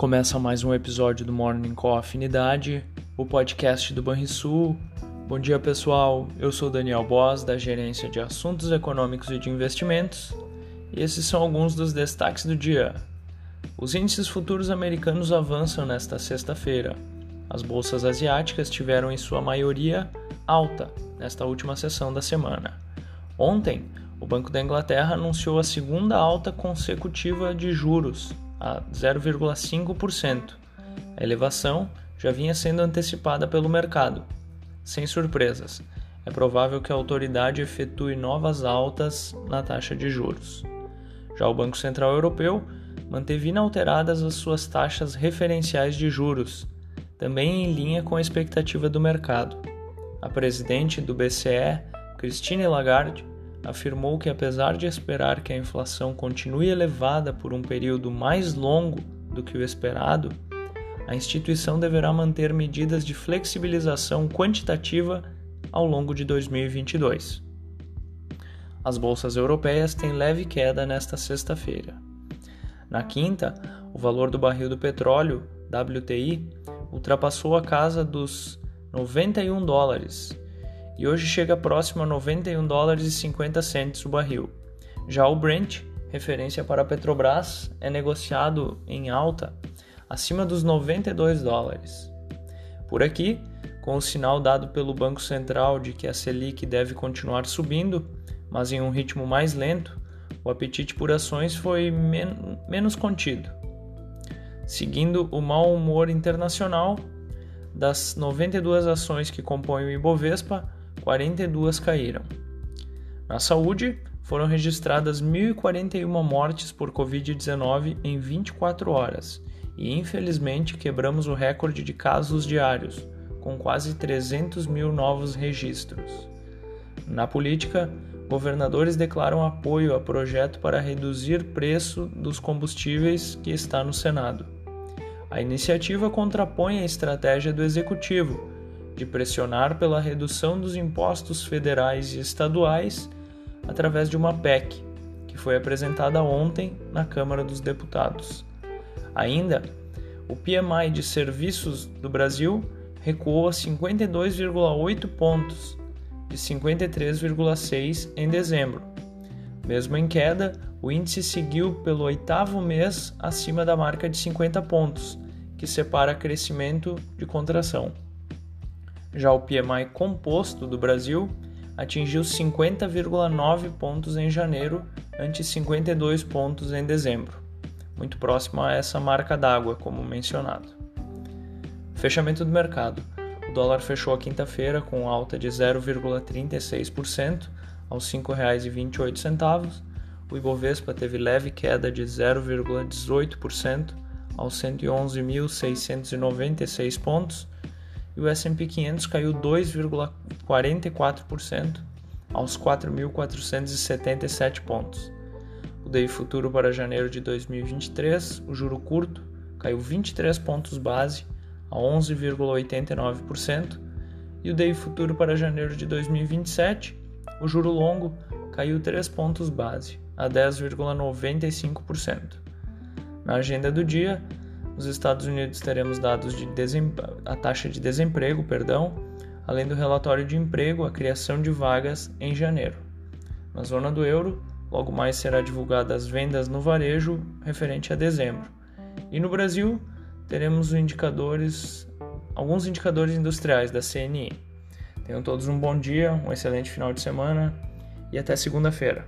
Começa mais um episódio do Morning com Afinidade, o podcast do Banrisul. Bom dia, pessoal. Eu sou Daniel Boss, da Gerência de Assuntos Econômicos e de Investimentos, e esses são alguns dos destaques do dia. Os índices futuros americanos avançam nesta sexta-feira. As bolsas asiáticas tiveram em sua maioria alta nesta última sessão da semana. Ontem, o Banco da Inglaterra anunciou a segunda alta consecutiva de juros, a 0,5%. A elevação já vinha sendo antecipada pelo mercado. Sem surpresas, é provável que a autoridade efetue novas altas na taxa de juros. Já o Banco Central Europeu manteve inalteradas as suas taxas referenciais de juros, também em linha com a expectativa do mercado. A presidente do BCE, Christine Lagarde, afirmou que, apesar de esperar que a inflação continue elevada por um período mais longo do que o esperado, a instituição deverá manter medidas de flexibilização quantitativa ao longo de 2022. As bolsas europeias têm leve queda nesta sexta-feira. Na quinta, o valor do barril do petróleo, WTI, ultrapassou a casa dos 91 dólares e hoje chega próximo a 91 dólares e 50 centes o barril. Já o Brent, referência para a Petrobras, é negociado em alta acima dos 92 dólares. Por aqui, com o sinal dado pelo Banco Central de que a Selic deve continuar subindo, mas em um ritmo mais lento, o apetite por ações foi men menos contido. Seguindo o mau humor internacional, das 92 ações que compõem o Ibovespa, 42 caíram. Na saúde, foram registradas 1.041 mortes por Covid-19 em 24 horas e, infelizmente, quebramos o recorde de casos diários, com quase 300 mil novos registros. Na política, governadores declaram apoio a projeto para reduzir preço dos combustíveis que está no Senado. A iniciativa contrapõe a estratégia do executivo de pressionar pela redução dos impostos federais e estaduais através de uma PEC, que foi apresentada ontem na Câmara dos Deputados. Ainda, o PMI de serviços do Brasil recuou a 52,8 pontos, de 53,6 em dezembro. Mesmo em queda, o índice seguiu pelo oitavo mês acima da marca de 50 pontos, que separa crescimento de contração. Já o PMI composto do Brasil atingiu 50,9 pontos em janeiro, ante 52 pontos em dezembro, muito próximo a essa marca d'água, como mencionado. Fechamento do mercado. O dólar fechou a quinta-feira com alta de 0,36% aos R$ 5,28. O Ibovespa teve leve queda de 0,18% aos 111.696 pontos e o S&P 500 caiu 2,44% aos 4.477 pontos. O DI futuro para janeiro de 2023, o juro curto, caiu 23 pontos base a 11,89% e o DI futuro para janeiro de 2027, o juro longo, caiu 3 pontos base a 10,95%. Na agenda do dia, nos Estados Unidos teremos dados de a taxa de desemprego, perdão, além do relatório de emprego, a criação de vagas em janeiro. Na zona do euro, logo mais será divulgada as vendas no varejo referente a dezembro. E no Brasil, teremos indicadores, alguns indicadores industriais da CNI. Tenham todos um bom dia, um excelente final de semana e até segunda-feira.